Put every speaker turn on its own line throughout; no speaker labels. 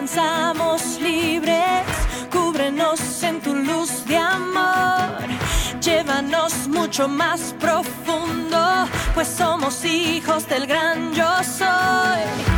danzamos libres, cúbrenos en tu luz de amor, llévanos mucho más profundo, pues somos hijos del gran yo soy.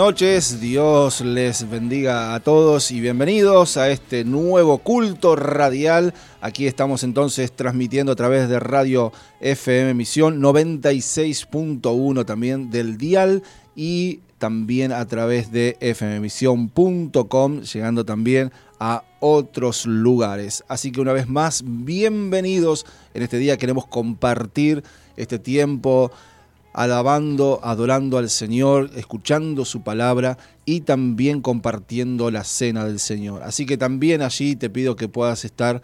Noches, Dios les bendiga a todos y bienvenidos a este nuevo culto radial. Aquí estamos entonces transmitiendo a través de Radio FM Misión 96.1 también del dial y también a través de fmmisión.com, llegando también a otros lugares. Así que una vez más, bienvenidos. En este día queremos compartir este tiempo alabando, adorando al Señor, escuchando su palabra y también compartiendo la cena del Señor. Así que también allí te pido que puedas estar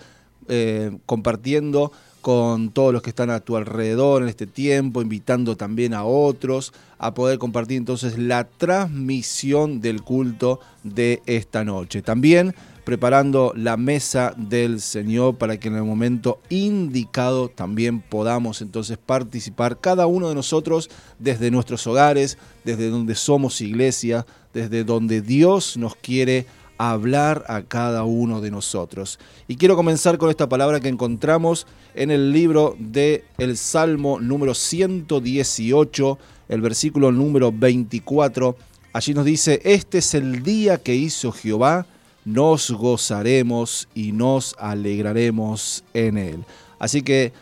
eh, compartiendo con todos los que están a tu alrededor en este tiempo, invitando también a otros a poder compartir entonces la transmisión del culto de esta noche. También preparando la mesa del Señor para que en el momento indicado también podamos entonces participar cada uno de nosotros desde nuestros hogares, desde donde somos iglesia, desde donde Dios nos quiere hablar a cada uno de nosotros. Y quiero comenzar con esta palabra que encontramos en el libro de el Salmo número 118, el versículo número 24. Allí nos dice, este es el día que hizo Jehová, nos gozaremos y nos alegraremos en él. Así que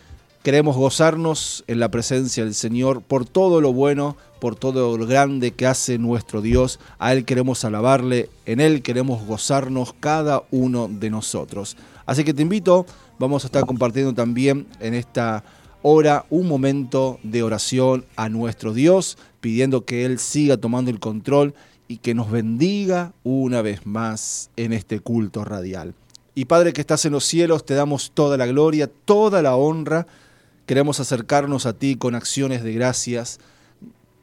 queremos gozarnos en la presencia del Señor por todo lo bueno, por todo lo grande que hace nuestro Dios. A Él queremos alabarle, en Él queremos gozarnos cada uno de nosotros. Así que te invito, vamos a estar compartiendo también en esta hora un momento de oración a nuestro Dios, pidiendo que Él siga tomando el control que nos bendiga una vez más en este culto radial. Y Padre que estás en los cielos, te damos toda la gloria, toda la honra. Queremos acercarnos a ti con acciones de gracias.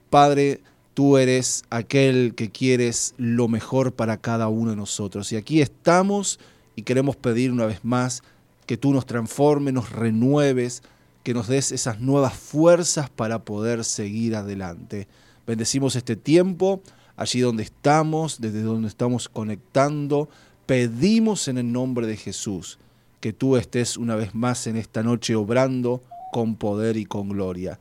Padre, tú eres aquel que quieres lo mejor para cada uno de nosotros. Y aquí estamos y queremos pedir una vez más que tú nos transformes, nos renueves, que nos des esas nuevas fuerzas para poder seguir adelante. Bendecimos este tiempo, allí donde estamos, desde donde estamos conectando. Pedimos en el nombre de Jesús que tú estés una vez más en esta noche obrando con poder y con gloria.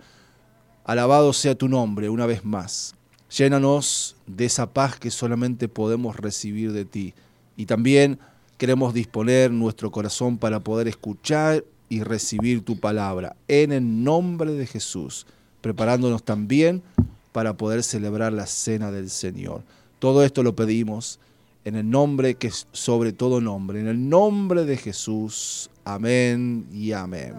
Alabado sea tu nombre una vez más. Llénanos de esa paz que solamente podemos recibir de ti. Y también queremos disponer nuestro corazón para poder escuchar y recibir tu palabra en el nombre de Jesús, preparándonos también para poder celebrar la cena del Señor. Todo esto lo pedimos en el nombre que es sobre todo nombre, en el nombre de Jesús. Amén y amén.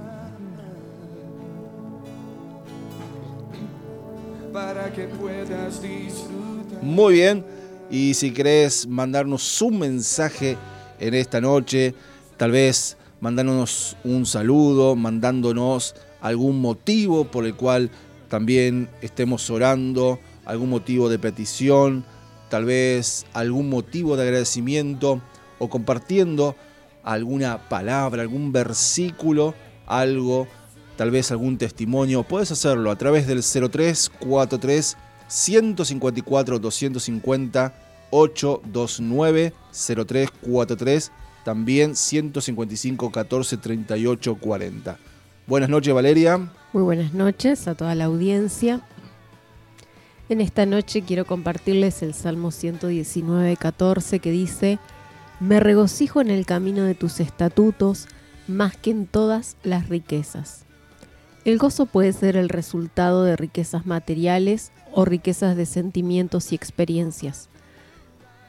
para que puedas disfrutar.
Muy bien, y si querés mandarnos un mensaje en esta noche, tal vez mandándonos un saludo, mandándonos algún motivo por el cual también estemos orando, algún motivo de petición, tal vez algún motivo de agradecimiento o compartiendo alguna palabra, algún versículo, algo, tal vez algún testimonio, puedes hacerlo a través del 0343 154 250 829 0343 también 155 14 38 40. Buenas noches, Valeria.
Muy buenas noches a toda la audiencia. En esta noche quiero compartirles el Salmo 119, 14 que dice, Me regocijo en el camino de tus estatutos más que en todas las riquezas. El gozo puede ser el resultado de riquezas materiales o riquezas de sentimientos y experiencias.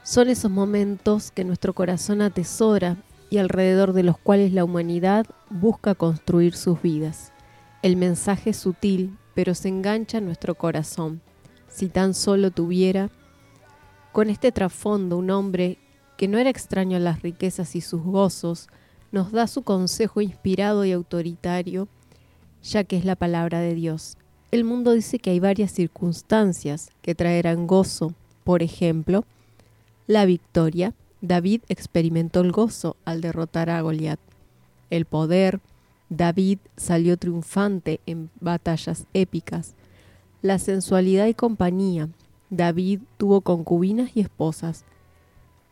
Son esos momentos que nuestro corazón atesora y alrededor de los cuales la humanidad busca construir sus vidas. El mensaje es sutil, pero se engancha en nuestro corazón. Si tan solo tuviera, con este trasfondo, un hombre que no era extraño a las riquezas y sus gozos, nos da su consejo inspirado y autoritario, ya que es la palabra de Dios. El mundo dice que hay varias circunstancias que traerán gozo, por ejemplo, la victoria, David experimentó el gozo al derrotar a Goliat. El poder, David salió triunfante en batallas épicas. La sensualidad y compañía, David tuvo concubinas y esposas.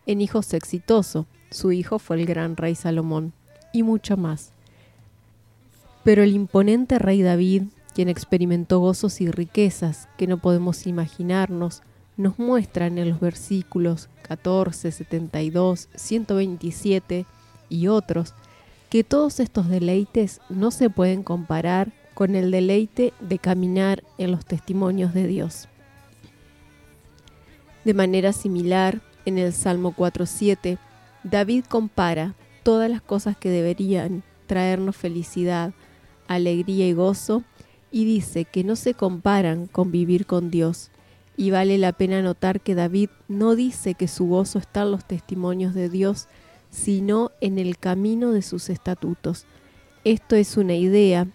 En hijos exitoso, su hijo fue el gran rey Salomón, y mucho más. Pero el imponente rey David, quien experimentó gozos y riquezas que no podemos imaginarnos, nos muestran en los versículos 14, 72, 127 y otros que todos estos deleites no se pueden comparar con el deleite de caminar en los testimonios de Dios. De manera similar, en el Salmo 4.7, David compara todas las cosas que deberían traernos felicidad, alegría y gozo, y dice que no se comparan con vivir con Dios, y vale la pena notar que David no dice que su gozo está en los testimonios de Dios, sino en el camino de sus estatutos. Esto es una idea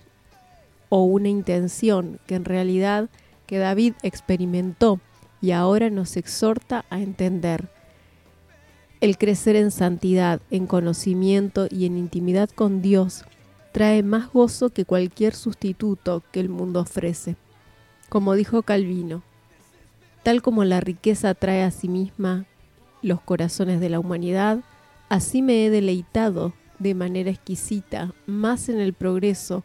o una intención que en realidad que David experimentó y ahora nos exhorta a entender. El crecer en santidad, en conocimiento y en intimidad con Dios trae más gozo que cualquier sustituto que el mundo ofrece. Como dijo Calvino, Tal como la riqueza trae a sí misma los corazones de la humanidad, así me he deleitado de manera exquisita más en el progreso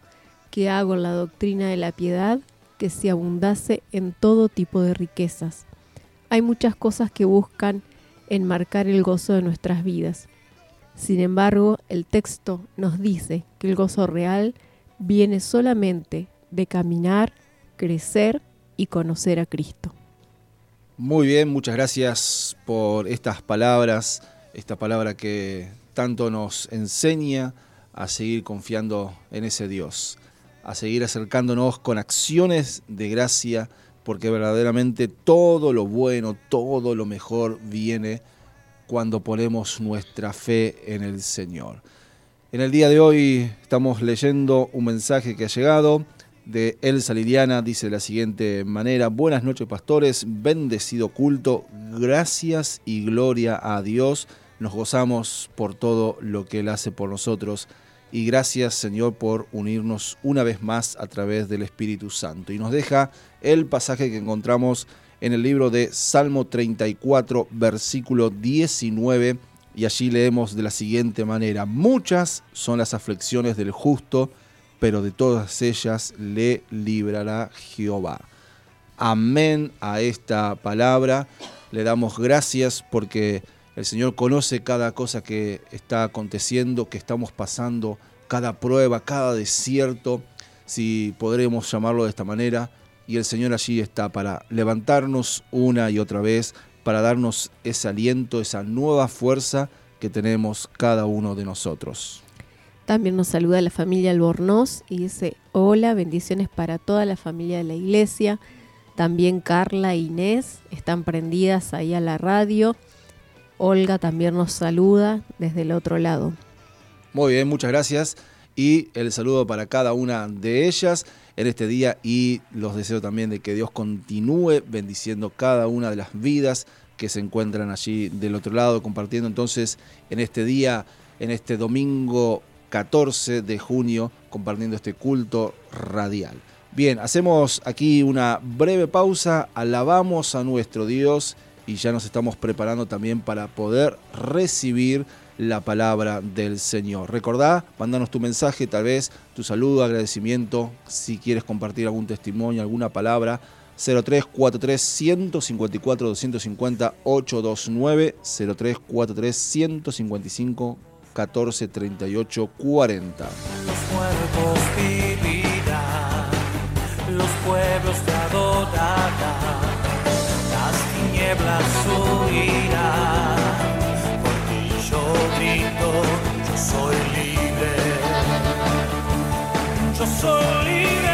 que hago en la doctrina de la piedad que si abundase en todo tipo de riquezas. Hay muchas cosas que buscan enmarcar el gozo de nuestras vidas. Sin embargo, el texto nos dice que el gozo real viene solamente de caminar, crecer y conocer a Cristo.
Muy bien, muchas gracias por estas palabras, esta palabra que tanto nos enseña a seguir confiando en ese Dios, a seguir acercándonos con acciones de gracia, porque verdaderamente todo lo bueno, todo lo mejor viene cuando ponemos nuestra fe en el Señor. En el día de hoy estamos leyendo un mensaje que ha llegado de Elsa Liliana dice de la siguiente manera, buenas noches pastores, bendecido culto, gracias y gloria a Dios nos gozamos por todo lo que Él hace por nosotros. Y gracias Señor por unirnos una vez más a través del Espíritu Santo. Y nos deja el pasaje que encontramos en el libro de Salmo 34, versículo 19. Y allí leemos de la siguiente manera, muchas son las aflicciones del justo, pero de todas ellas le librará Jehová. Amén a esta palabra. Le damos gracias porque el Señor conoce cada cosa que está aconteciendo, que estamos pasando, cada prueba, cada desierto, si podremos llamarlo de esta manera. Y el Señor allí está para levantarnos una y otra vez, para darnos ese aliento, esa nueva fuerza que tenemos cada uno de nosotros.
También nos saluda la familia Albornoz y dice, hola, bendiciones para toda la familia de la iglesia. También Carla e Inés están prendidas ahí a la radio. Olga también nos saluda desde el otro lado.
Muy bien, muchas gracias. Y el saludo para cada una de ellas en este día y los deseo también de que Dios continúe bendiciendo cada una de las vidas que se encuentran allí del otro lado, compartiendo entonces en este día, en este domingo 14 de junio, compartiendo este culto radial. Bien, hacemos aquí una breve pausa, alabamos a nuestro Dios y ya nos estamos preparando también para poder recibir la palabra del Señor. Recordá, mandanos tu mensaje, tal vez tu saludo, agradecimiento, si quieres compartir algún testimonio, alguna palabra. 0343 154 250 829 0343 155 14 38 40.
Los cuerpos vivirán, los pueblos te adorarán, las tinieblas huirán, porque yo grito, yo soy libre, yo soy. Libre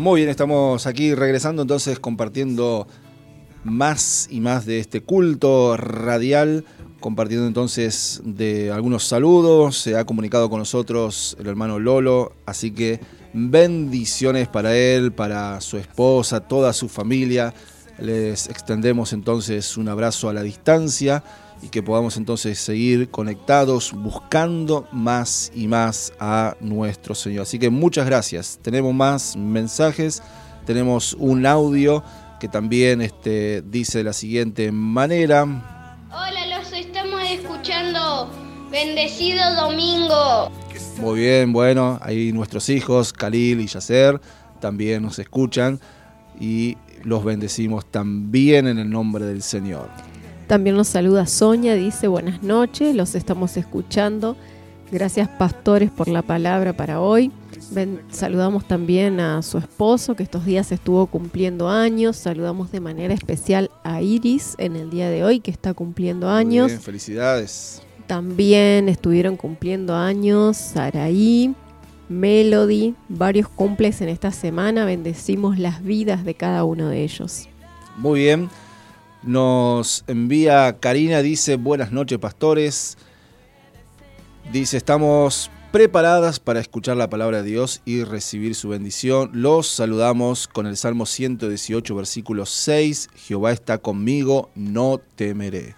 Muy bien, estamos aquí regresando entonces compartiendo más y más de este culto radial, compartiendo entonces de algunos saludos, se ha comunicado con nosotros el hermano Lolo, así que bendiciones para él, para su esposa, toda su familia. Les extendemos entonces un abrazo a la distancia y que podamos entonces seguir conectados buscando más y más a nuestro Señor. Así que muchas gracias. Tenemos más mensajes, tenemos un audio que también este, dice de la siguiente manera.
Hola, los estamos escuchando. Bendecido domingo.
Muy bien, bueno, ahí nuestros hijos, Khalil y Yacer, también nos escuchan y los bendecimos también en el nombre del Señor.
También nos saluda Sonia, dice buenas noches, los estamos escuchando. Gracias pastores por la palabra para hoy. Saludamos también a su esposo que estos días estuvo cumpliendo años. Saludamos de manera especial a Iris en el día de hoy que está cumpliendo
Muy
años.
bien, felicidades.
También estuvieron cumpliendo años Saraí, Melody, varios cumples en esta semana. Bendecimos las vidas de cada uno de ellos.
Muy bien. Nos envía Karina, dice buenas noches pastores. Dice, estamos preparadas para escuchar la palabra de Dios y recibir su bendición. Los saludamos con el Salmo 118, versículo 6. Jehová está conmigo, no temeré.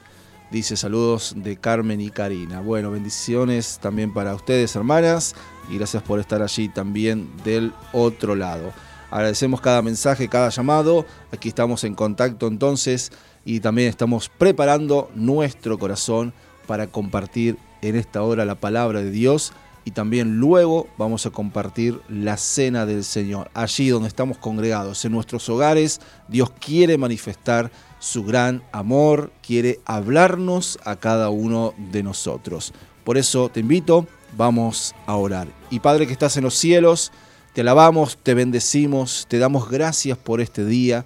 Dice saludos de Carmen y Karina. Bueno, bendiciones también para ustedes, hermanas, y gracias por estar allí también del otro lado. Agradecemos cada mensaje, cada llamado. Aquí estamos en contacto entonces y también estamos preparando nuestro corazón para compartir en esta hora la palabra de Dios y también luego vamos a compartir la cena del Señor. Allí donde estamos congregados, en nuestros hogares, Dios quiere manifestar su gran amor, quiere hablarnos a cada uno de nosotros. Por eso te invito, vamos a orar. Y Padre que estás en los cielos, te alabamos, te bendecimos, te damos gracias por este día.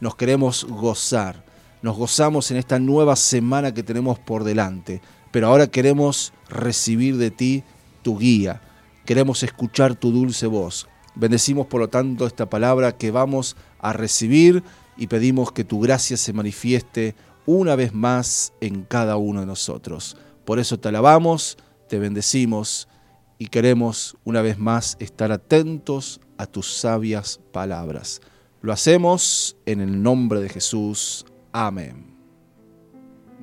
Nos queremos gozar. Nos gozamos en esta nueva semana que tenemos por delante. Pero ahora queremos recibir de ti tu guía. Queremos escuchar tu dulce voz. Bendecimos por lo tanto esta palabra que vamos a recibir y pedimos que tu gracia se manifieste una vez más en cada uno de nosotros. Por eso te alabamos, te bendecimos y queremos una vez más estar atentos a tus sabias palabras. Lo hacemos en el nombre de Jesús. Amén.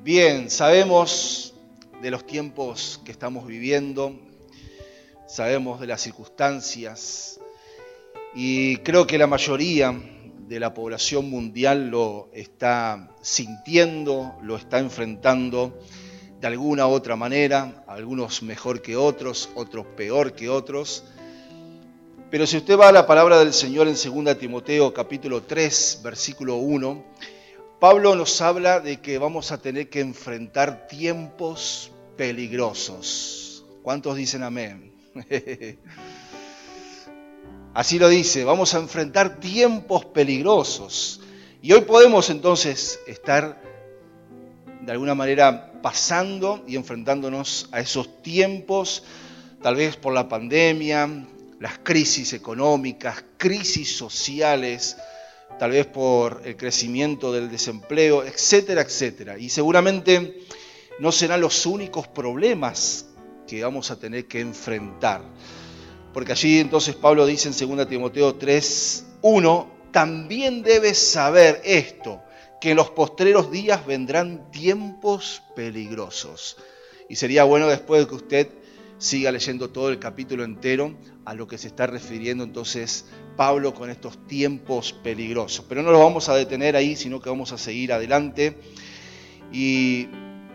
Bien, sabemos de los tiempos que estamos viviendo, sabemos de las circunstancias y creo que la mayoría de la población mundial lo está sintiendo, lo está enfrentando alguna u otra manera, algunos mejor que otros, otros peor que otros. Pero si usted va a la palabra del Señor en 2 Timoteo capítulo 3, versículo 1, Pablo nos habla de que vamos a tener que enfrentar tiempos peligrosos. ¿Cuántos dicen amén? Así lo dice, vamos a enfrentar tiempos peligrosos. Y hoy podemos entonces estar de alguna manera pasando y enfrentándonos a esos tiempos, tal vez por la pandemia, las crisis económicas, crisis sociales, tal vez por el crecimiento del desempleo, etcétera, etcétera. Y seguramente no serán los únicos problemas que vamos a tener que enfrentar. Porque allí entonces Pablo dice en 2 Timoteo 3, 1, también debes saber esto, que en los postreros días vendrán tiempos peligrosos. Y sería bueno después de que usted siga leyendo todo el capítulo entero a lo que se está refiriendo entonces Pablo con estos tiempos peligrosos. Pero no lo vamos a detener ahí, sino que vamos a seguir adelante. Y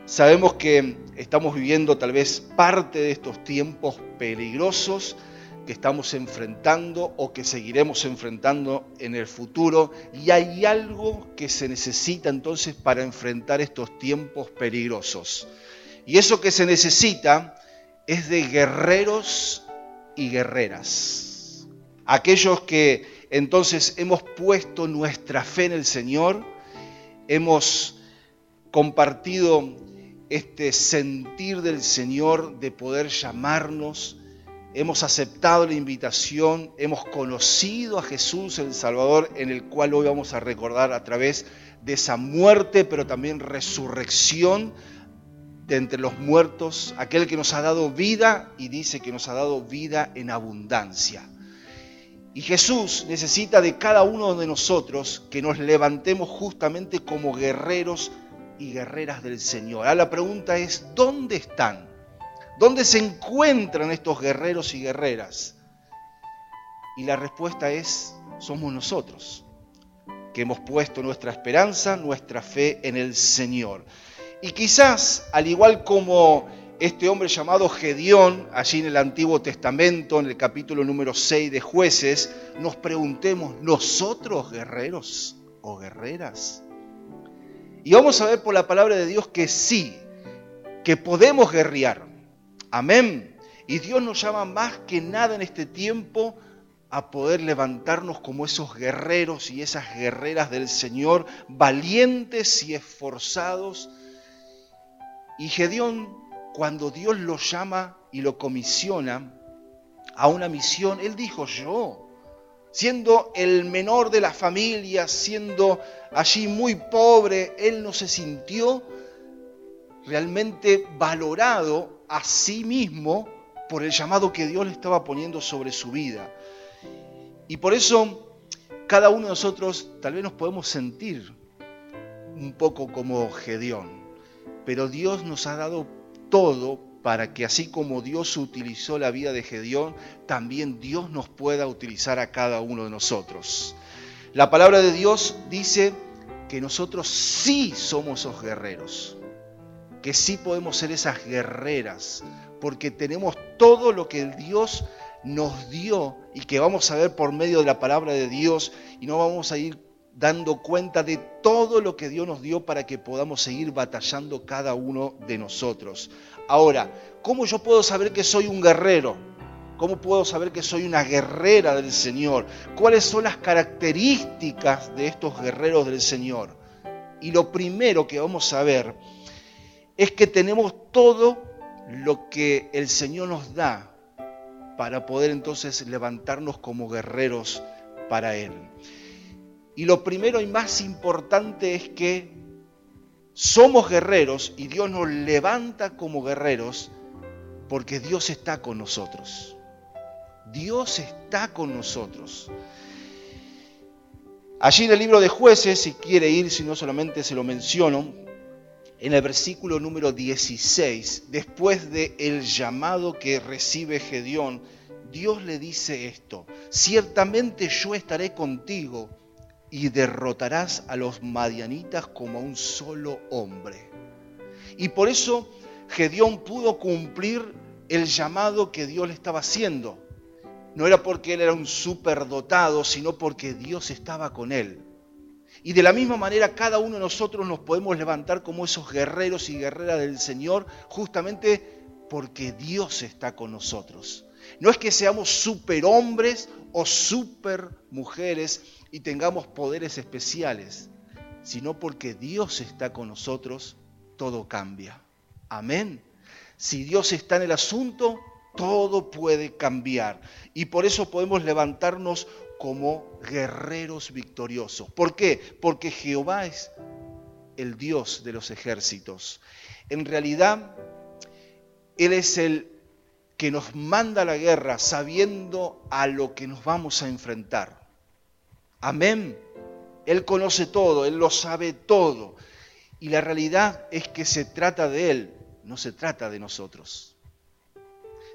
sabemos que estamos viviendo tal vez parte de estos tiempos peligrosos que estamos enfrentando o que seguiremos enfrentando en el futuro y hay algo que se necesita entonces para enfrentar estos tiempos peligrosos. Y eso que se necesita es de guerreros y guerreras. Aquellos que entonces hemos puesto nuestra fe en el Señor, hemos compartido este sentir del Señor de poder llamarnos hemos aceptado la invitación, hemos conocido a Jesús el Salvador, en el cual hoy vamos a recordar a través de esa muerte, pero también resurrección de entre los muertos, aquel que nos ha dado vida y dice que nos ha dado vida en abundancia. Y Jesús necesita de cada uno de nosotros que nos levantemos justamente como guerreros y guerreras del Señor. Ahora la pregunta es, ¿dónde están? ¿Dónde se encuentran estos guerreros y guerreras? Y la respuesta es, somos nosotros, que hemos puesto nuestra esperanza, nuestra fe en el Señor. Y quizás, al igual como este hombre llamado Gedeón, allí en el Antiguo Testamento, en el capítulo número 6 de jueces, nos preguntemos, ¿nosotros guerreros o guerreras? Y vamos a ver por la palabra de Dios que sí, que podemos guerrear. Amén. Y Dios nos llama más que nada en este tiempo a poder levantarnos como esos guerreros y esas guerreras del Señor, valientes y esforzados. Y Gedeón cuando Dios lo llama y lo comisiona a una misión, él dijo yo, siendo el menor de la familia, siendo allí muy pobre, él no se sintió realmente valorado a sí mismo por el llamado que Dios le estaba poniendo sobre su vida. Y por eso cada uno de nosotros tal vez nos podemos sentir un poco como Gedeón, pero Dios nos ha dado todo para que así como Dios utilizó la vida de Gedeón, también Dios nos pueda utilizar a cada uno de nosotros. La palabra de Dios dice que nosotros sí somos esos guerreros, que sí podemos ser esas guerreras, porque tenemos todo lo que Dios nos dio y que vamos a ver por medio de la palabra de Dios y no vamos a ir dando cuenta de todo lo que Dios nos dio para que podamos seguir batallando cada uno de nosotros. Ahora, ¿cómo yo puedo saber que soy un guerrero? ¿Cómo puedo saber que soy una guerrera del Señor? ¿Cuáles son las características de estos guerreros del Señor? Y lo primero que vamos a ver es que tenemos todo lo que el Señor nos da para poder entonces levantarnos como guerreros para Él. Y lo primero y más importante es que somos guerreros y Dios nos levanta como guerreros porque Dios está con nosotros. Dios está con nosotros. Allí en el libro de jueces, si quiere ir, si no solamente se lo menciono, en el versículo número 16, después del el llamado que recibe Gedeón, Dios le dice esto, ciertamente yo estaré contigo y derrotarás a los madianitas como a un solo hombre. Y por eso Gedeón pudo cumplir el llamado que Dios le estaba haciendo. No era porque él era un superdotado, sino porque Dios estaba con él. Y de la misma manera cada uno de nosotros nos podemos levantar como esos guerreros y guerreras del Señor, justamente porque Dios está con nosotros. No es que seamos superhombres o supermujeres, y tengamos poderes especiales, sino porque Dios está con nosotros, todo cambia. Amén. Si Dios está en el asunto, todo puede cambiar. Y por eso podemos levantarnos como guerreros victoriosos. ¿Por qué? Porque Jehová es el Dios de los ejércitos. En realidad, Él es el que nos manda la guerra sabiendo a lo que nos vamos a enfrentar. Amén. Él conoce todo, Él lo sabe todo. Y la realidad es que se trata de Él, no se trata de nosotros.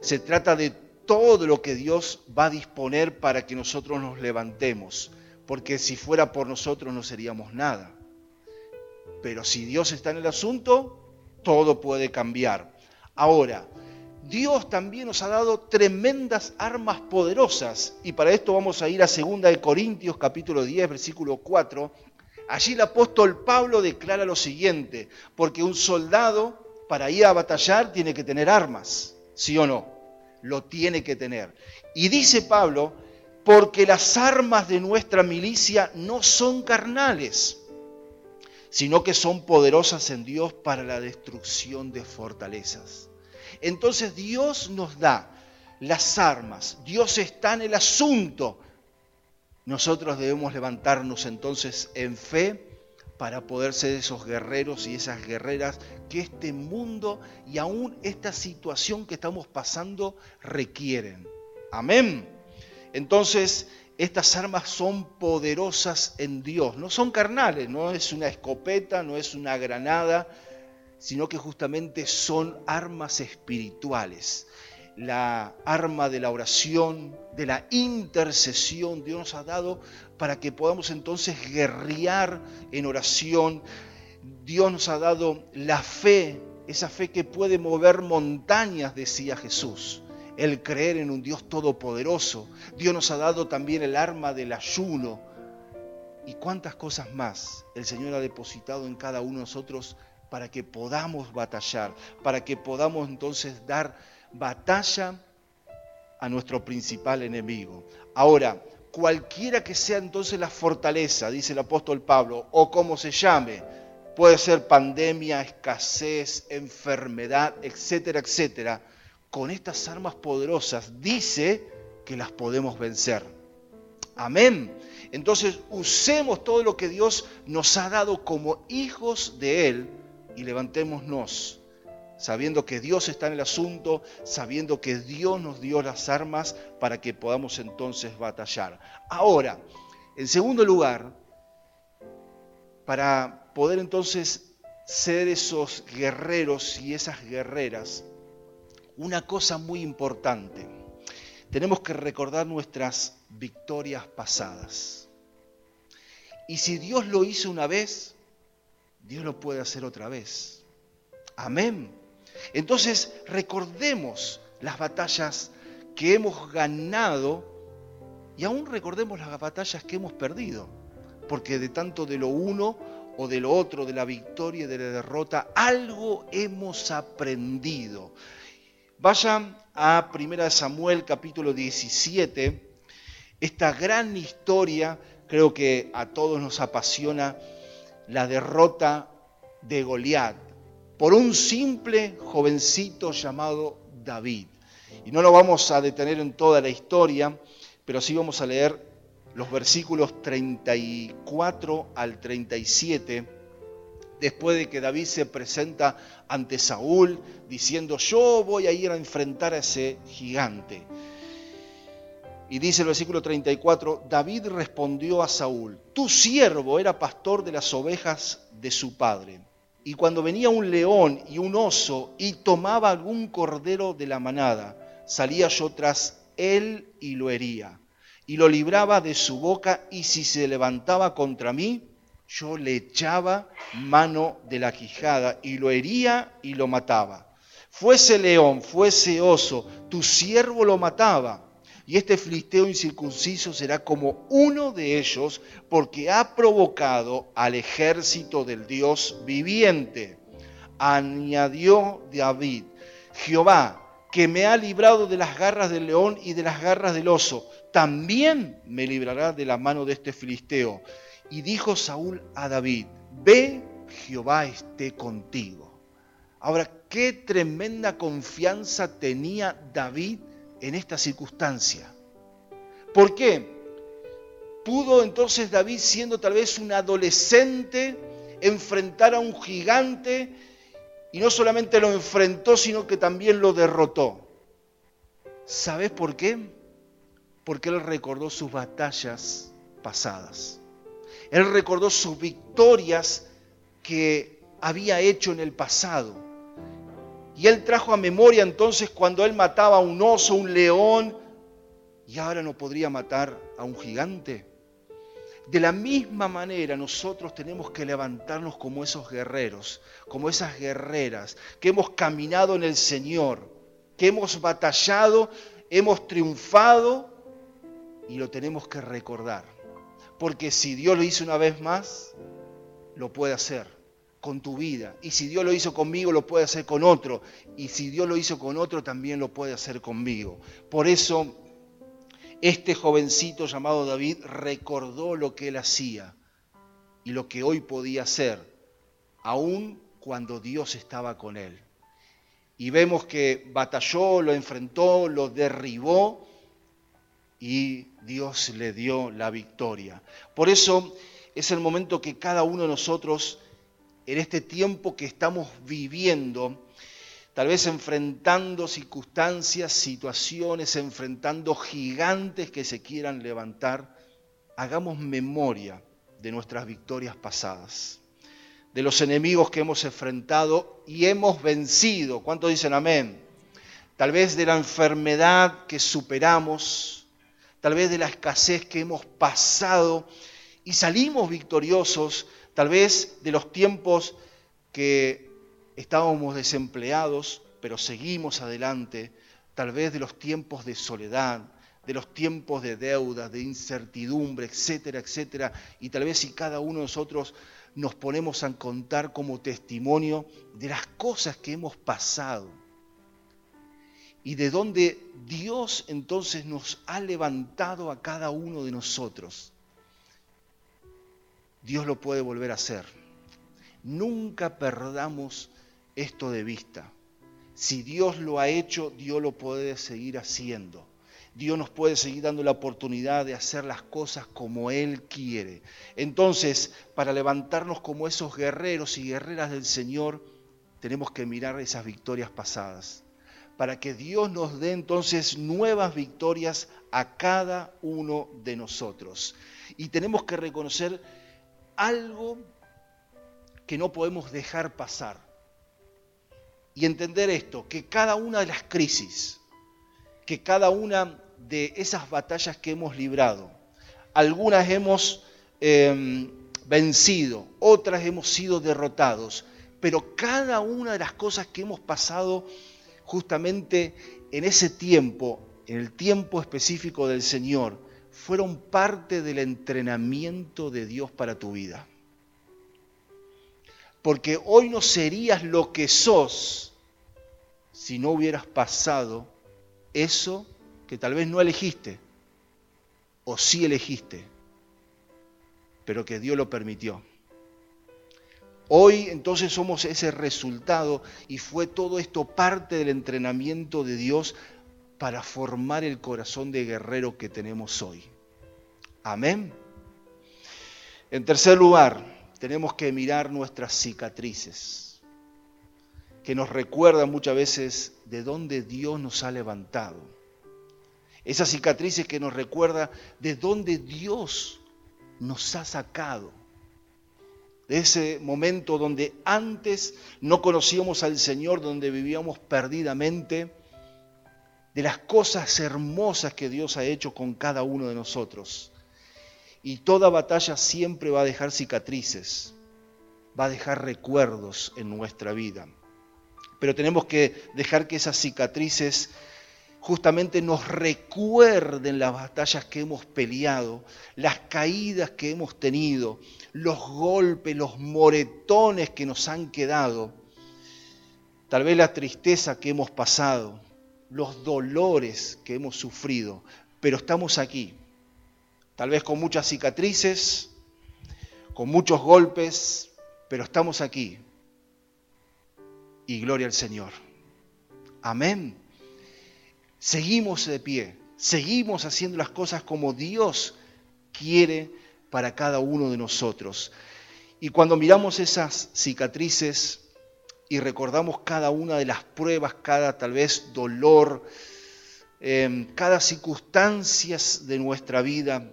Se trata de todo lo que Dios va a disponer para que nosotros nos levantemos. Porque si fuera por nosotros no seríamos nada. Pero si Dios está en el asunto, todo puede cambiar. Ahora, Dios también nos ha dado tremendas armas poderosas. Y para esto vamos a ir a 2 de Corintios capítulo 10, versículo 4. Allí el apóstol Pablo declara lo siguiente, porque un soldado para ir a batallar tiene que tener armas, ¿sí o no? Lo tiene que tener. Y dice Pablo, porque las armas de nuestra milicia no son carnales, sino que son poderosas en Dios para la destrucción de fortalezas. Entonces Dios nos da las armas, Dios está en el asunto, nosotros debemos levantarnos entonces en fe para poder ser esos guerreros y esas guerreras que este mundo y aún esta situación que estamos pasando requieren. Amén. Entonces, estas armas son poderosas en Dios, no son carnales, no es una escopeta, no es una granada, sino que justamente son armas espirituales. La arma de la oración, de la intercesión, Dios nos ha dado para que podamos entonces guerrear en oración. Dios nos ha dado la fe, esa fe que puede mover montañas, decía Jesús el creer en un Dios todopoderoso. Dios nos ha dado también el arma del ayuno. Y cuántas cosas más el Señor ha depositado en cada uno de nosotros para que podamos batallar, para que podamos entonces dar batalla a nuestro principal enemigo. Ahora, cualquiera que sea entonces la fortaleza, dice el apóstol Pablo, o como se llame, puede ser pandemia, escasez, enfermedad, etcétera, etcétera, con estas armas poderosas dice que las podemos vencer. Amén. Entonces usemos todo lo que Dios nos ha dado como hijos de Él y levantémonos sabiendo que Dios está en el asunto, sabiendo que Dios nos dio las armas para que podamos entonces batallar. Ahora, en segundo lugar, para poder entonces ser esos guerreros y esas guerreras, una cosa muy importante. Tenemos que recordar nuestras victorias pasadas. Y si Dios lo hizo una vez, Dios lo puede hacer otra vez. Amén. Entonces recordemos las batallas que hemos ganado y aún recordemos las batallas que hemos perdido. Porque de tanto de lo uno o de lo otro, de la victoria y de la derrota, algo hemos aprendido. Vayan a 1 Samuel capítulo 17, esta gran historia, creo que a todos nos apasiona, la derrota de Goliat por un simple jovencito llamado David. Y no lo vamos a detener en toda la historia, pero sí vamos a leer los versículos 34 al 37 después de que David se presenta ante Saúl diciendo, yo voy a ir a enfrentar a ese gigante. Y dice el versículo 34, David respondió a Saúl, tu siervo era pastor de las ovejas de su padre. Y cuando venía un león y un oso y tomaba algún cordero de la manada, salía yo tras él y lo hería. Y lo libraba de su boca y si se levantaba contra mí, yo le echaba mano de la quijada y lo hería y lo mataba. Fuese león, fuese oso, tu siervo lo mataba. Y este filisteo incircunciso será como uno de ellos, porque ha provocado al ejército del Dios viviente. Añadió David, Jehová, que me ha librado de las garras del león y de las garras del oso, también me librará de la mano de este filisteo. Y dijo Saúl a David, ve, Jehová esté contigo. Ahora, qué tremenda confianza tenía David en esta circunstancia. ¿Por qué? Pudo entonces David, siendo tal vez un adolescente, enfrentar a un gigante y no solamente lo enfrentó, sino que también lo derrotó. ¿Sabes por qué? Porque él recordó sus batallas pasadas. Él recordó sus victorias que había hecho en el pasado. Y él trajo a memoria entonces cuando él mataba a un oso, un león, y ahora no podría matar a un gigante. De la misma manera nosotros tenemos que levantarnos como esos guerreros, como esas guerreras, que hemos caminado en el Señor, que hemos batallado, hemos triunfado y lo tenemos que recordar. Porque si Dios lo hizo una vez más, lo puede hacer con tu vida. Y si Dios lo hizo conmigo, lo puede hacer con otro. Y si Dios lo hizo con otro, también lo puede hacer conmigo. Por eso, este jovencito llamado David recordó lo que él hacía y lo que hoy podía hacer, aun cuando Dios estaba con él. y vemos que batalló, lo enfrentó, lo derribó y Dios le dio la victoria. Por eso es el momento que cada uno de nosotros, en este tiempo que estamos viviendo, tal vez enfrentando circunstancias, situaciones, enfrentando gigantes que se quieran levantar, hagamos memoria de nuestras victorias pasadas, de los enemigos que hemos enfrentado y hemos vencido. ¿Cuántos dicen amén? Tal vez de la enfermedad que superamos, tal vez de la escasez que hemos pasado y salimos victoriosos, tal vez de los tiempos que estábamos desempleados, pero seguimos adelante, tal vez de los tiempos de soledad, de los tiempos de deuda, de incertidumbre, etcétera, etcétera, y tal vez si cada uno de nosotros nos ponemos a contar como testimonio de las cosas que hemos pasado y de donde Dios entonces nos ha levantado a cada uno de nosotros. Dios lo puede volver a hacer. Nunca perdamos esto de vista. Si Dios lo ha hecho, Dios lo puede seguir haciendo. Dios nos puede seguir dando la oportunidad de hacer las cosas como Él quiere. Entonces, para levantarnos como esos guerreros y guerreras del Señor, tenemos que mirar esas victorias pasadas. Para que Dios nos dé entonces nuevas victorias a cada uno de nosotros. Y tenemos que reconocer algo que no podemos dejar pasar. Y entender esto, que cada una de las crisis, que cada una de esas batallas que hemos librado, algunas hemos eh, vencido, otras hemos sido derrotados, pero cada una de las cosas que hemos pasado justamente en ese tiempo, en el tiempo específico del Señor, fueron parte del entrenamiento de Dios para tu vida. Porque hoy no serías lo que sos si no hubieras pasado eso que tal vez no elegiste, o sí elegiste, pero que Dios lo permitió. Hoy entonces somos ese resultado y fue todo esto parte del entrenamiento de Dios para formar el corazón de guerrero que tenemos hoy. Amén. En tercer lugar, tenemos que mirar nuestras cicatrices, que nos recuerdan muchas veces de dónde Dios nos ha levantado. Esas cicatrices que nos recuerda de dónde Dios nos ha sacado. De ese momento donde antes no conocíamos al Señor, donde vivíamos perdidamente, de las cosas hermosas que Dios ha hecho con cada uno de nosotros. Y toda batalla siempre va a dejar cicatrices, va a dejar recuerdos en nuestra vida. Pero tenemos que dejar que esas cicatrices justamente nos recuerden las batallas que hemos peleado, las caídas que hemos tenido, los golpes, los moretones que nos han quedado, tal vez la tristeza que hemos pasado, los dolores que hemos sufrido, pero estamos aquí, tal vez con muchas cicatrices, con muchos golpes, pero estamos aquí. Y gloria al Señor. Amén. Seguimos de pie, seguimos haciendo las cosas como Dios quiere para cada uno de nosotros. Y cuando miramos esas cicatrices y recordamos cada una de las pruebas, cada tal vez dolor, eh, cada circunstancia de nuestra vida,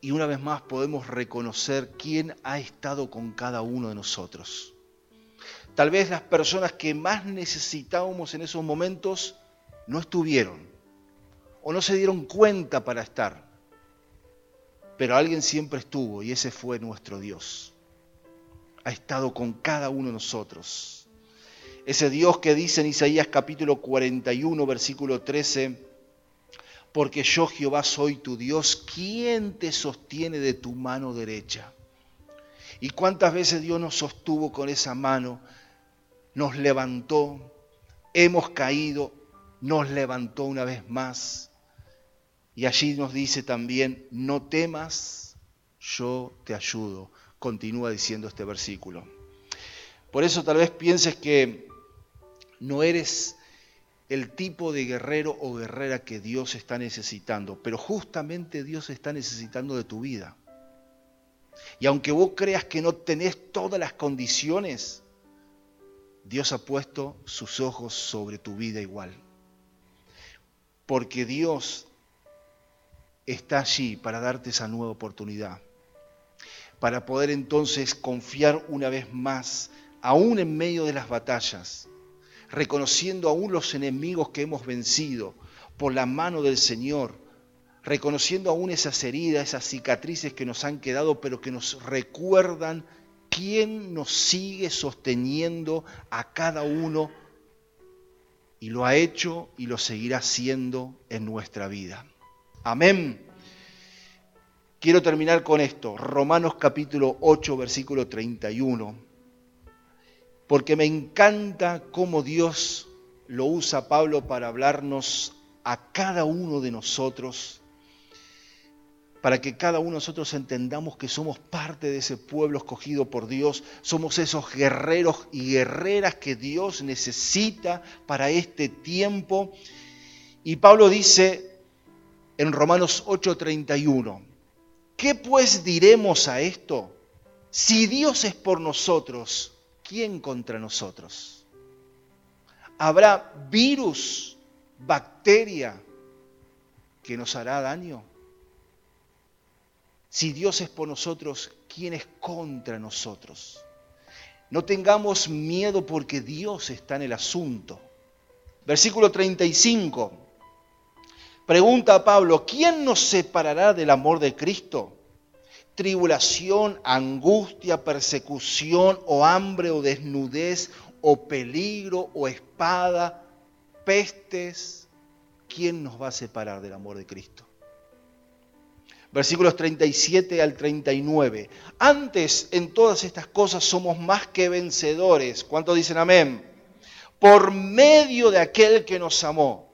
y una vez más podemos reconocer quién ha estado con cada uno de nosotros. Tal vez las personas que más necesitábamos en esos momentos no estuvieron o no se dieron cuenta para estar. Pero alguien siempre estuvo y ese fue nuestro Dios. Ha estado con cada uno de nosotros. Ese Dios que dice en Isaías capítulo 41, versículo 13, porque yo Jehová soy tu Dios, ¿quién te sostiene de tu mano derecha? ¿Y cuántas veces Dios nos sostuvo con esa mano? Nos levantó, hemos caído, nos levantó una vez más. Y allí nos dice también, no temas, yo te ayudo. Continúa diciendo este versículo. Por eso tal vez pienses que no eres el tipo de guerrero o guerrera que Dios está necesitando, pero justamente Dios está necesitando de tu vida. Y aunque vos creas que no tenés todas las condiciones, Dios ha puesto sus ojos sobre tu vida igual. Porque Dios está allí para darte esa nueva oportunidad, para poder entonces confiar una vez más, aún en medio de las batallas, reconociendo aún los enemigos que hemos vencido por la mano del Señor, reconociendo aún esas heridas, esas cicatrices que nos han quedado, pero que nos recuerdan quién nos sigue sosteniendo a cada uno y lo ha hecho y lo seguirá haciendo en nuestra vida. Amén. Quiero terminar con esto, Romanos capítulo 8, versículo 31, porque me encanta cómo Dios lo usa Pablo para hablarnos a cada uno de nosotros, para que cada uno de nosotros entendamos que somos parte de ese pueblo escogido por Dios, somos esos guerreros y guerreras que Dios necesita para este tiempo. Y Pablo dice en Romanos 8:31, ¿qué pues diremos a esto? Si Dios es por nosotros, ¿quién contra nosotros? ¿Habrá virus, bacteria que nos hará daño? Si Dios es por nosotros, ¿quién es contra nosotros? No tengamos miedo porque Dios está en el asunto. Versículo 35. Pregunta a Pablo, ¿quién nos separará del amor de Cristo? Tribulación, angustia, persecución, o hambre, o desnudez, o peligro, o espada, pestes. ¿Quién nos va a separar del amor de Cristo? Versículos 37 al 39. Antes en todas estas cosas somos más que vencedores. ¿Cuántos dicen amén? Por medio de aquel que nos amó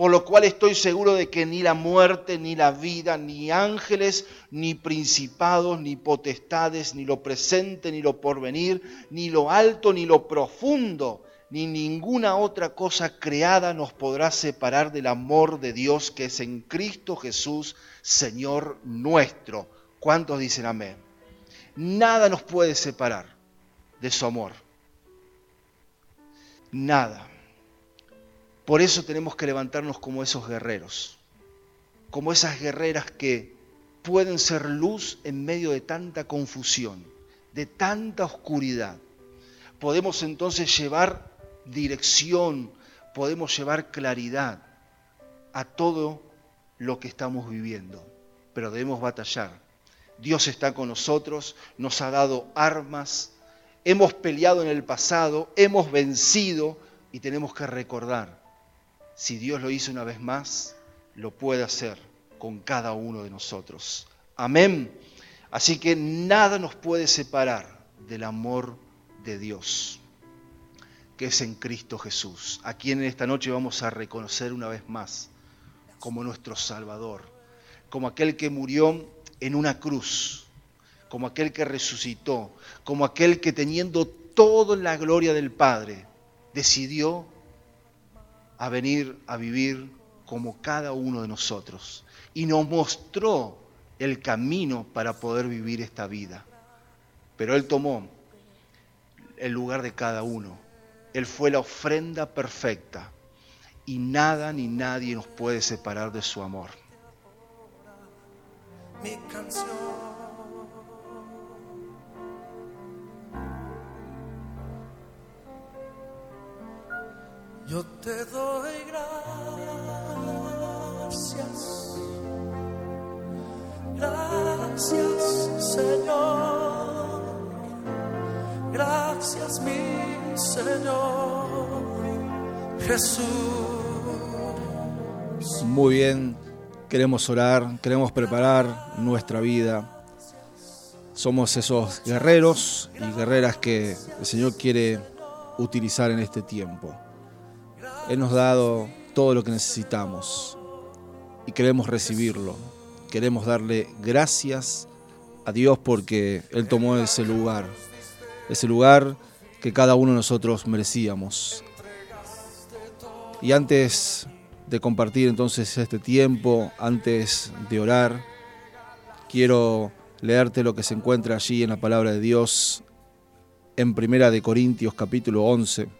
por lo cual estoy seguro de que ni la muerte, ni la vida, ni ángeles, ni principados, ni potestades, ni lo presente, ni lo porvenir, ni lo alto, ni lo profundo, ni ninguna otra cosa creada nos podrá separar del amor de Dios que es en Cristo Jesús, Señor nuestro. ¿Cuántos dicen amén? Nada nos puede separar de su amor. Nada. Por eso tenemos que levantarnos como esos guerreros, como esas guerreras que pueden ser luz en medio de tanta confusión, de tanta oscuridad. Podemos entonces llevar dirección, podemos llevar claridad a todo lo que estamos viviendo, pero debemos batallar. Dios está con nosotros, nos ha dado armas, hemos peleado en el pasado, hemos vencido y tenemos que recordar si Dios lo hizo una vez más, lo puede hacer con cada uno de nosotros. Amén. Así que nada nos puede separar del amor de Dios, que es en Cristo Jesús, a quien en esta noche vamos a reconocer una vez más como nuestro Salvador, como aquel que murió en una cruz, como aquel que resucitó, como aquel que teniendo toda la gloria del Padre, decidió a venir a vivir como cada uno de nosotros y nos mostró el camino para poder vivir esta vida. Pero Él tomó el lugar de cada uno. Él fue la ofrenda perfecta y nada ni nadie nos puede separar de su amor.
mi canción. Yo te doy gracias, gracias Señor, gracias mi Señor Jesús.
Muy bien, queremos orar, queremos preparar nuestra vida. Somos esos guerreros y guerreras que el Señor quiere utilizar en este tiempo. Él nos ha dado todo lo que necesitamos y queremos recibirlo. Queremos darle gracias a Dios porque Él tomó ese lugar, ese lugar que cada uno de nosotros merecíamos. Y antes de compartir entonces este tiempo, antes de orar, quiero leerte lo que se encuentra allí en la palabra de Dios en Primera de Corintios capítulo 11,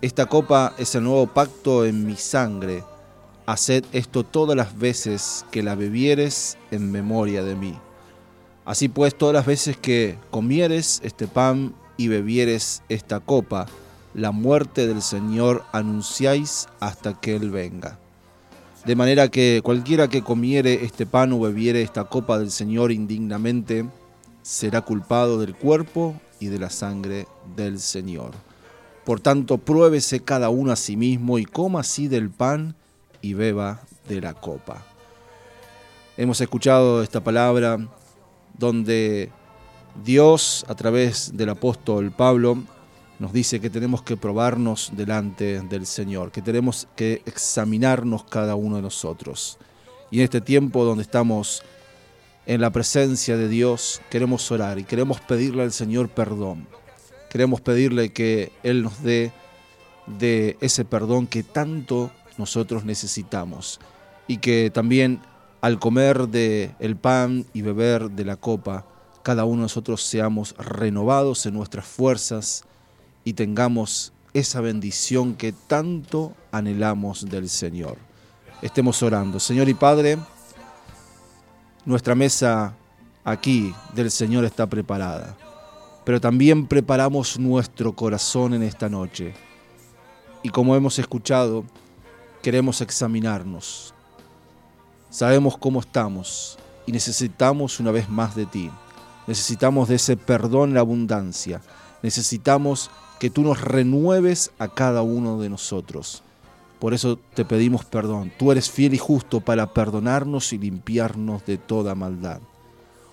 esta copa es el nuevo pacto en mi sangre. Haced esto todas las veces que la bebieres en memoria de mí. Así pues, todas las veces que comieres este pan y bebieres esta copa, la muerte del Señor anunciáis hasta que Él venga. De manera que cualquiera que comiere este pan o bebiere esta copa del Señor indignamente, será culpado del cuerpo y de la sangre del Señor. Por tanto, pruébese cada uno a sí mismo y coma así del pan y beba de la copa. Hemos escuchado esta palabra donde Dios, a través del apóstol Pablo, nos dice que tenemos que probarnos delante del Señor, que tenemos que examinarnos cada uno de nosotros. Y en este tiempo donde estamos en la presencia de Dios, queremos orar y queremos pedirle al Señor perdón. Queremos pedirle que Él nos dé ese perdón que tanto nosotros necesitamos y que también al comer de el pan y beber de la copa, cada uno de nosotros seamos renovados en nuestras fuerzas y tengamos esa bendición que tanto anhelamos del Señor. Estemos orando. Señor y Padre, nuestra mesa aquí del Señor está preparada, pero también preparamos nuestro corazón en esta noche. Y como hemos escuchado, queremos examinarnos. Sabemos cómo estamos y necesitamos una vez más de ti. Necesitamos de ese perdón en abundancia. Necesitamos que tú nos renueves a cada uno de nosotros. Por eso te pedimos perdón. Tú eres fiel y justo para perdonarnos y limpiarnos de toda maldad.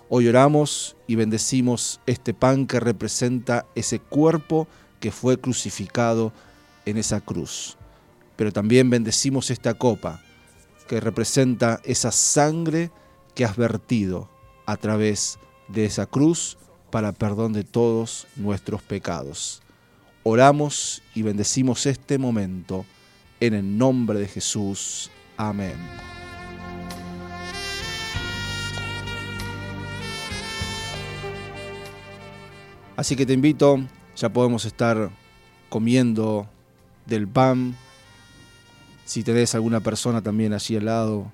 Hoy oramos y bendecimos este pan que representa ese cuerpo que fue crucificado en esa cruz. Pero también bendecimos esta copa que representa esa sangre que has vertido a través de esa cruz para perdón de todos nuestros pecados. Oramos y bendecimos este momento en el nombre de Jesús. Amén. Así que te invito, ya podemos estar comiendo del pan. Si tenés alguna persona también allí al lado,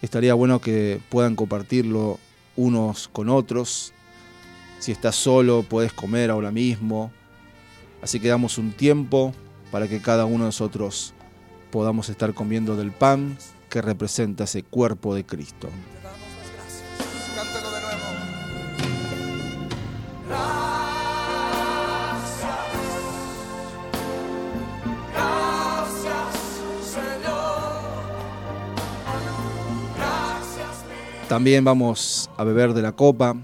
estaría bueno que puedan compartirlo unos con otros. Si estás solo, puedes comer ahora mismo. Así que damos un tiempo para que cada uno de nosotros podamos estar comiendo del pan que representa ese cuerpo de Cristo. También vamos a beber de la copa,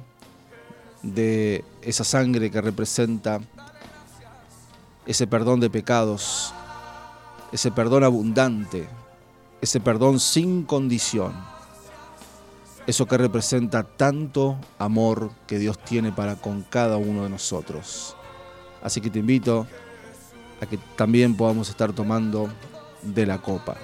de esa sangre que representa ese perdón de pecados, ese perdón abundante, ese perdón sin condición. Eso que representa tanto amor que Dios tiene para con cada uno de nosotros. Así que te invito a que también podamos estar tomando de la copa.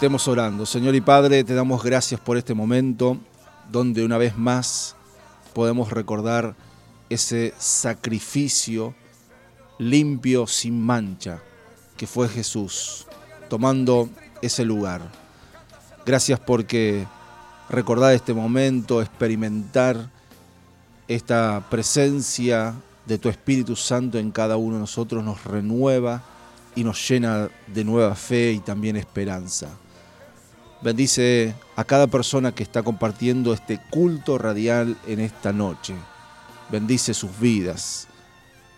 Estemos orando. Señor y Padre, te damos gracias por este momento donde una vez más podemos recordar ese sacrificio limpio, sin mancha, que fue Jesús, tomando ese lugar. Gracias porque recordar este momento, experimentar esta presencia de tu Espíritu Santo en cada uno de nosotros nos renueva y nos llena de nueva fe y también esperanza. Bendice a cada persona que está compartiendo este culto radial en esta noche. Bendice sus vidas.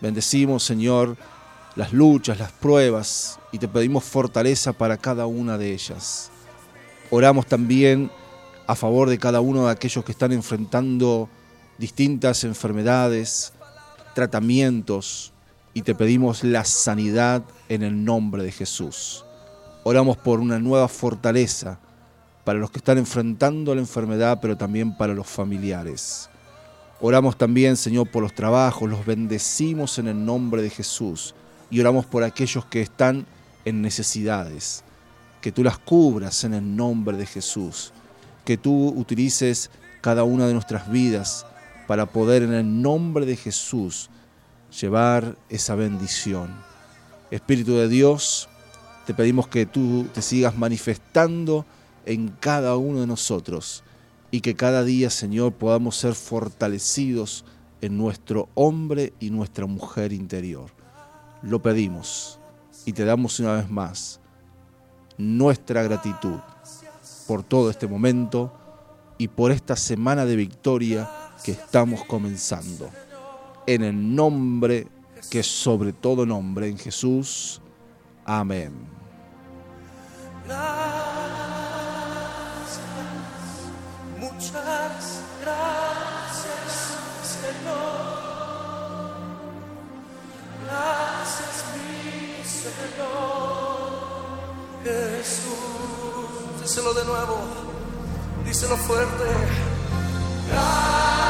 Bendecimos, Señor, las luchas, las pruebas y te pedimos fortaleza para cada una de ellas. Oramos también a favor de cada uno de aquellos que están enfrentando distintas enfermedades, tratamientos y te pedimos la sanidad en el nombre de Jesús. Oramos por una nueva fortaleza para los que están enfrentando la enfermedad, pero también para los familiares. Oramos también, Señor, por los trabajos, los bendecimos en el nombre de Jesús y oramos por aquellos que están en necesidades, que tú las cubras en el nombre de Jesús, que tú utilices cada una de nuestras vidas para poder en el nombre de Jesús llevar esa bendición. Espíritu de Dios, te pedimos que tú te sigas manifestando en cada uno de nosotros y que cada día, Señor, podamos ser fortalecidos en nuestro hombre y nuestra mujer interior. Lo pedimos y te damos una vez más nuestra gratitud por todo este momento y por esta semana de victoria que estamos comenzando. En el nombre que es sobre todo nombre, en Jesús. Amén.
Muchas gracias, Señor. Gracias, mi Señor. Jesús. Díselo de nuevo. Díselo fuerte. Gracias,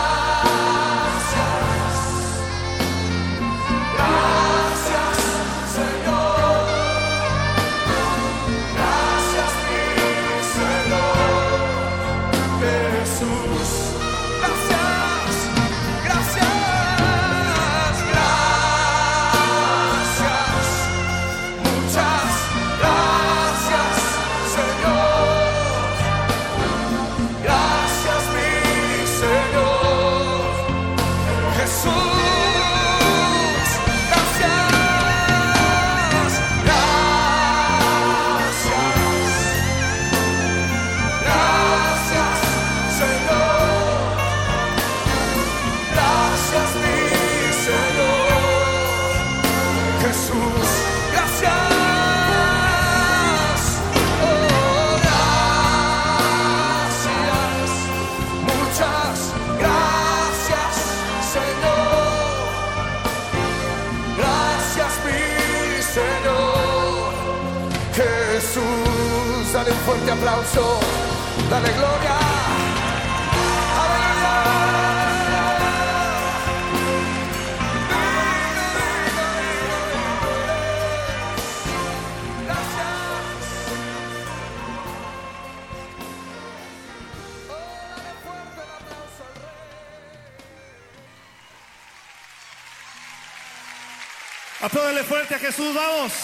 fuerte
a Jesús, vamos.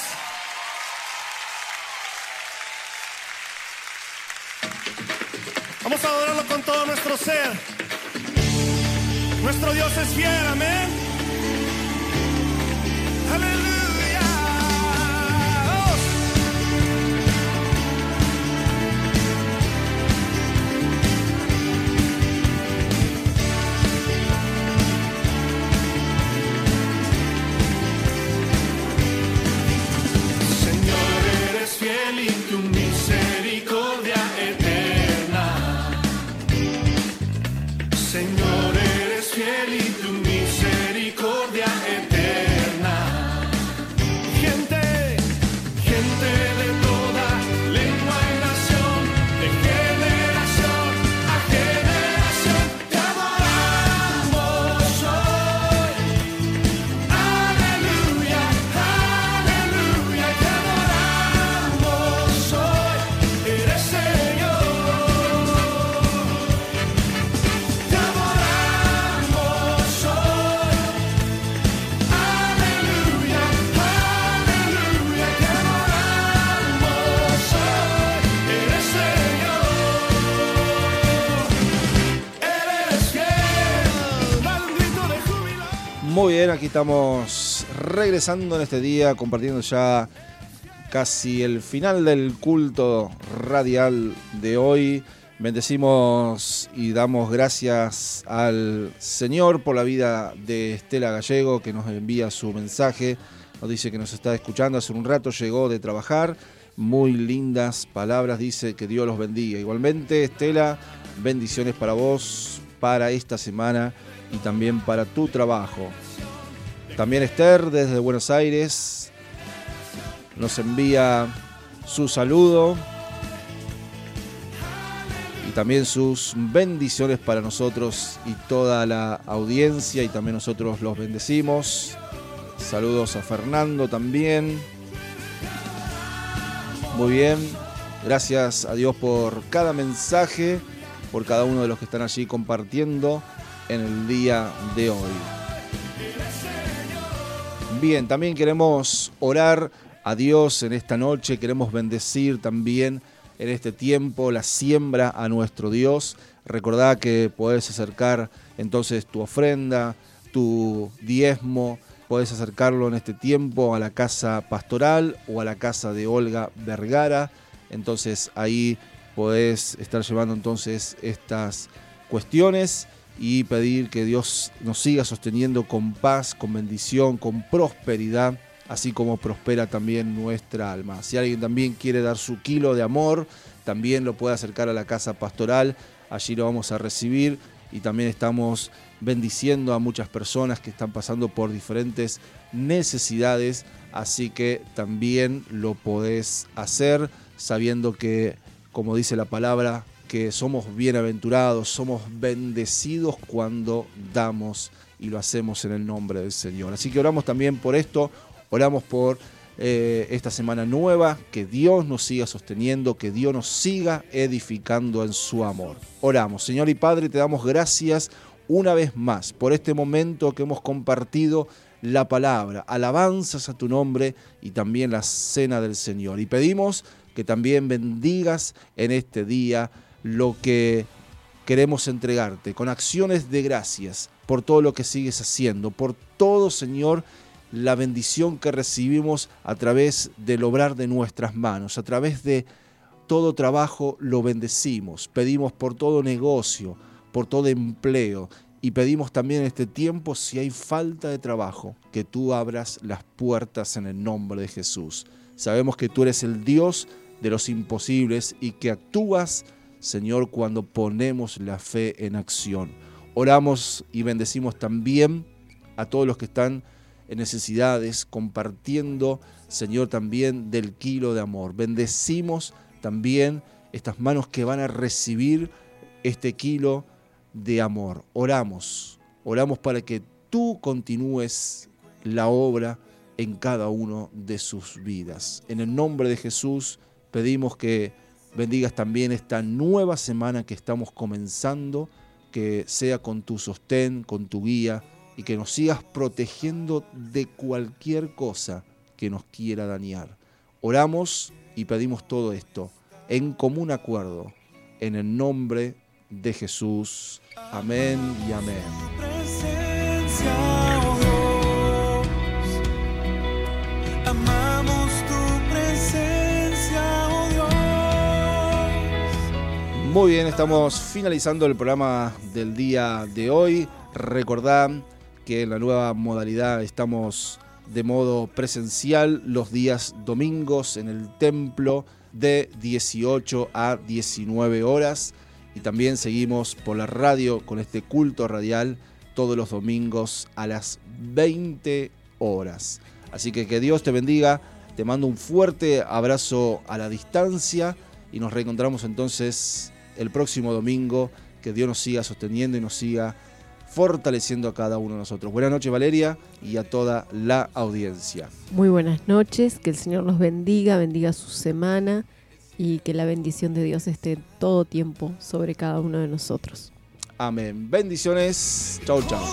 Aquí estamos regresando en este día, compartiendo ya casi el final del culto radial de hoy. Bendecimos y damos gracias al Señor por la vida de Estela Gallego que nos envía su mensaje. Nos dice que nos está escuchando. Hace un rato llegó de trabajar. Muy lindas palabras. Dice que Dios los bendiga. Igualmente, Estela, bendiciones para vos, para esta semana y también para tu trabajo. También Esther desde Buenos Aires nos envía su saludo y también sus bendiciones para nosotros y toda la audiencia y también nosotros los bendecimos. Saludos a Fernando también. Muy bien, gracias a Dios por cada mensaje, por cada uno de los que están allí compartiendo en el día de hoy. Bien, también queremos orar a Dios en esta noche, queremos bendecir también en este tiempo la siembra a nuestro Dios. Recordá que podés acercar entonces tu ofrenda, tu diezmo, podés acercarlo en este tiempo a la casa pastoral o a la casa de Olga Vergara. Entonces ahí podés estar llevando entonces estas cuestiones y pedir que Dios nos siga sosteniendo con paz, con bendición, con prosperidad, así como prospera también nuestra alma. Si alguien también quiere dar su kilo de amor, también lo puede acercar a la casa pastoral, allí lo vamos a recibir y también estamos bendiciendo a muchas personas que están pasando por diferentes necesidades, así que también lo podés hacer sabiendo que, como dice la palabra, que somos bienaventurados, somos bendecidos cuando damos y lo hacemos en el nombre del Señor. Así que oramos también por esto, oramos por eh, esta semana nueva, que Dios nos siga sosteniendo, que Dios nos siga edificando en su amor. Oramos, Señor y Padre, te damos gracias una vez más por este momento que hemos compartido la palabra, alabanzas a tu nombre y también la cena del Señor. Y pedimos que también bendigas en este día lo que queremos entregarte, con acciones de gracias por todo lo que sigues haciendo, por todo, Señor, la bendición que recibimos a través del obrar de nuestras manos, a través de todo trabajo lo bendecimos, pedimos por todo negocio, por todo empleo. Y pedimos también en este tiempo, si hay falta de trabajo, que tú abras las puertas en el nombre de Jesús. Sabemos que tú eres el Dios de los imposibles y que actúas Señor, cuando ponemos la fe en acción. Oramos y bendecimos también a todos los que están en necesidades, compartiendo, Señor, también del kilo de amor. Bendecimos también estas manos que van a recibir este kilo de amor. Oramos, oramos para que tú continúes la obra en cada uno de sus vidas. En el nombre de Jesús pedimos que bendigas también esta nueva semana que estamos comenzando, que sea con tu sostén, con tu guía y que nos sigas protegiendo de cualquier cosa que nos quiera dañar. Oramos y pedimos todo esto en común acuerdo, en el nombre de Jesús. Amén y amén. Muy bien, estamos finalizando el programa del día de hoy. Recordad que en la nueva modalidad estamos de modo presencial los días domingos en el templo de 18 a 19 horas y también seguimos por la radio con este culto radial todos los domingos a las 20 horas. Así que que Dios te bendiga, te mando un fuerte abrazo a la distancia y nos reencontramos entonces el próximo domingo. Que Dios nos siga sosteniendo y nos siga fortaleciendo a cada uno de nosotros. Buenas noches Valeria y a toda la audiencia.
Muy buenas noches, que el Señor los bendiga, bendiga su semana y que la bendición de Dios esté todo tiempo sobre cada uno de nosotros.
Amén. Bendiciones. Chau, chau.